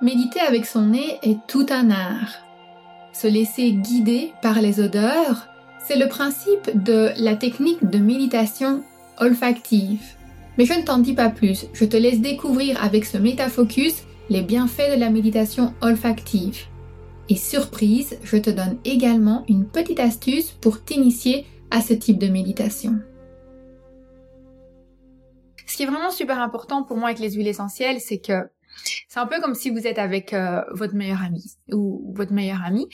Méditer avec son nez est tout un art. Se laisser guider par les odeurs, c'est le principe de la technique de méditation olfactive. Mais je ne t'en dis pas plus, je te laisse découvrir avec ce métafocus les bienfaits de la méditation olfactive. Et surprise, je te donne également une petite astuce pour t'initier à ce type de méditation. Ce qui est vraiment super important pour moi avec les huiles essentielles, c'est que c'est un peu comme si vous êtes avec euh, votre meilleur ami ou votre meilleur ami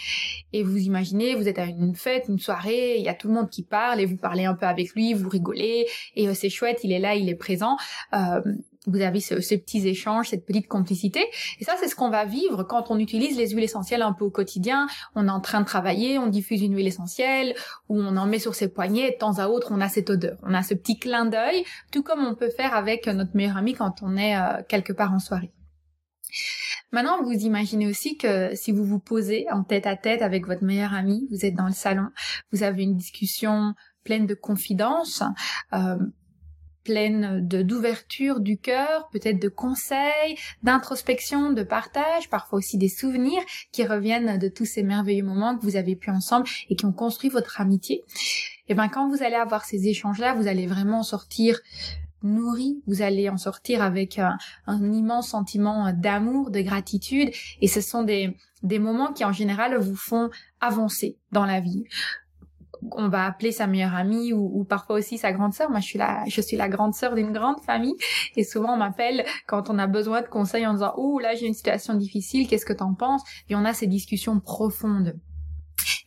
et vous imaginez, vous êtes à une fête, une soirée, il y a tout le monde qui parle et vous parlez un peu avec lui, vous rigolez et euh, c'est chouette, il est là, il est présent. Euh, vous avez ce, ces petits échanges, cette petite complicité. Et ça, c'est ce qu'on va vivre quand on utilise les huiles essentielles un peu au quotidien. On est en train de travailler, on diffuse une huile essentielle, ou on en met sur ses poignets, et de temps à autre, on a cette odeur. On a ce petit clin d'œil, tout comme on peut faire avec notre meilleur ami quand on est quelque part en soirée. Maintenant, vous imaginez aussi que si vous vous posez en tête à tête avec votre meilleur ami, vous êtes dans le salon, vous avez une discussion pleine de confidence, euh, pleine de d'ouverture du cœur, peut-être de conseils, d'introspection, de partage, parfois aussi des souvenirs qui reviennent de tous ces merveilleux moments que vous avez pu ensemble et qui ont construit votre amitié. Et eh ben quand vous allez avoir ces échanges-là, vous allez vraiment sortir nourri, vous allez en sortir avec un, immense sentiment d'amour, de gratitude, et ce sont des, des moments qui en général vous font avancer dans la vie. On va appeler sa meilleure amie ou, parfois aussi sa grande sœur. Moi, je suis la, je suis la grande sœur d'une grande famille et souvent on m'appelle quand on a besoin de conseils en disant oh là j'ai une situation difficile, qu'est-ce que t'en penses? Et on a ces discussions profondes.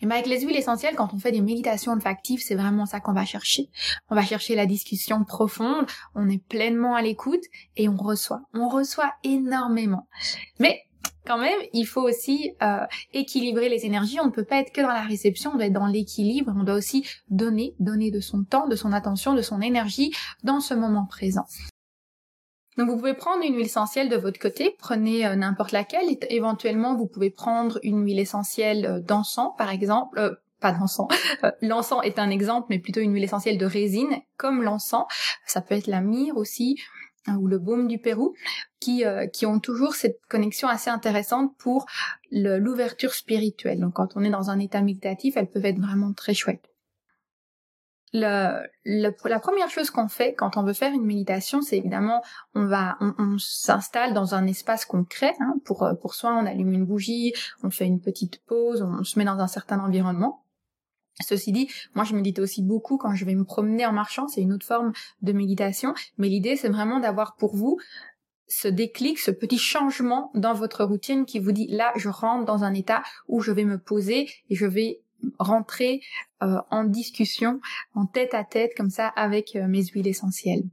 Et avec les huiles essentielles, quand on fait des méditations olfactives, c'est vraiment ça qu'on va chercher. On va chercher la discussion profonde, on est pleinement à l'écoute et on reçoit. On reçoit énormément. Mais quand même, il faut aussi euh, équilibrer les énergies. On ne peut pas être que dans la réception, on doit être dans l'équilibre. On doit aussi donner, donner de son temps, de son attention, de son énergie dans ce moment présent. Donc vous pouvez prendre une huile essentielle de votre côté, prenez euh, n'importe laquelle, éventuellement vous pouvez prendre une huile essentielle euh, d'encens par exemple, euh, pas d'encens, l'encens est un exemple mais plutôt une huile essentielle de résine comme l'encens, ça peut être la myrrhe aussi hein, ou le baume du Pérou, qui, qui ont toujours cette connexion assez intéressante pour l'ouverture spirituelle. Donc quand on est dans un état méditatif, elles peuvent être vraiment très chouettes le, la première chose qu'on fait quand on veut faire une méditation, c'est évidemment on va on, s'installe dans un espace concret. Hein, pour pour soi, on allume une bougie, on fait une petite pause, on se met dans un certain environnement. Ceci dit, moi je médite aussi beaucoup quand je vais me promener en marchant, c'est une autre forme de méditation, mais l'idée c'est vraiment d'avoir pour vous ce déclic, ce petit changement dans votre routine qui vous dit là je rentre dans un état où je vais me poser et je vais rentrer euh, en discussion, en tête à tête comme ça avec euh, mes huiles essentielles.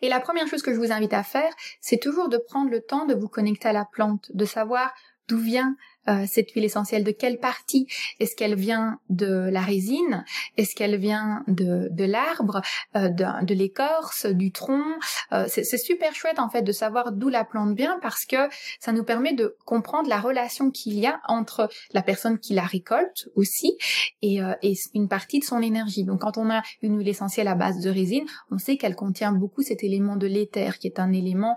Et la première chose que je vous invite à faire, c'est toujours de prendre le temps de vous connecter à la plante, de savoir d'où vient euh, cette huile essentielle De quelle partie? Est-ce qu'elle vient de la résine? Est-ce qu'elle vient de, de l'arbre, euh, de, de l'écorce, du tronc? Euh, C'est super chouette en fait de savoir d'où la plante vient parce que ça nous permet de comprendre la relation qu'il y a entre la personne qui la récolte aussi et, et une partie de son énergie. Donc quand on a une huile essentielle à base de résine, on sait qu'elle contient beaucoup cet élément de l'éther qui est un élément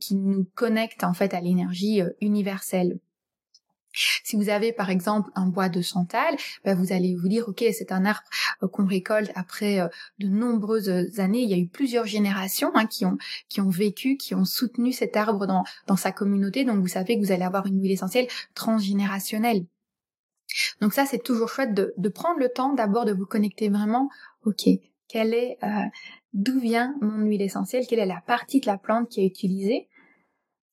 qui nous connecte en fait à l'énergie universelle. Si vous avez par exemple un bois de santal, ben, vous allez vous dire ok c'est un arbre euh, qu'on récolte après euh, de nombreuses années. Il y a eu plusieurs générations hein, qui ont qui ont vécu, qui ont soutenu cet arbre dans dans sa communauté. Donc vous savez que vous allez avoir une huile essentielle transgénérationnelle. Donc ça c'est toujours chouette de, prendre le temps d'abord de vous connecter vraiment. Ok, quelle est euh, d'où vient mon huile essentielle, quelle est la partie de la plante qui est utilisée?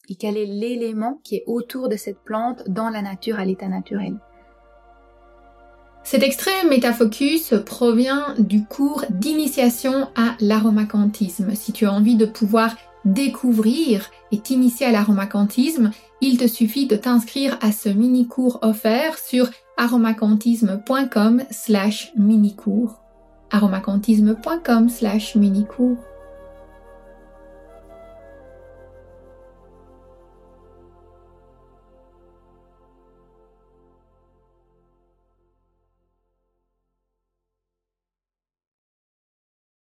Et quel est l'élément qui est autour de cette plante dans la nature à l'état naturel. Cet extrait métafocus provient du cours d'initiation à l'aromacantisme. Si tu as envie de pouvoir découvrir et t'initier à l'aromacantisme, il te suffit de t'inscrire à ce mini-cours offert sur aromacantisme.com slash mini-cours. aromacantisme.com slash mini-cours.